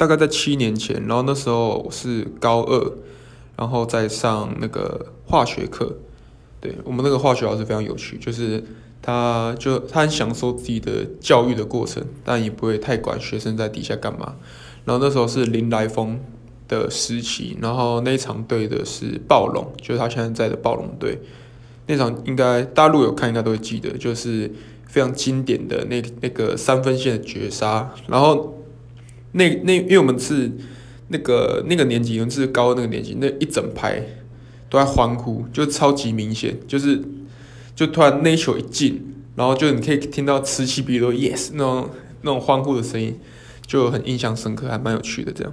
大概在七年前，然后那时候我是高二，然后在上那个化学课。对，我们那个化学老师非常有趣，就是他就他很享受自己的教育的过程，但也不会太管学生在底下干嘛。然后那时候是林来峰的时期，然后那一场对的是暴龙，就是他现在在的暴龙队。那场应该大陆有看应该都会记得，就是非常经典的那那个三分线的绝杀。然后那那因为我们是那个那个年级，我们是高的那个年级，那一整排都在欢呼，就超级明显，就是就突然那球一进，然后就你可以听到此起彼落 yes 那种那种欢呼的声音，就很印象深刻，还蛮有趣的这样。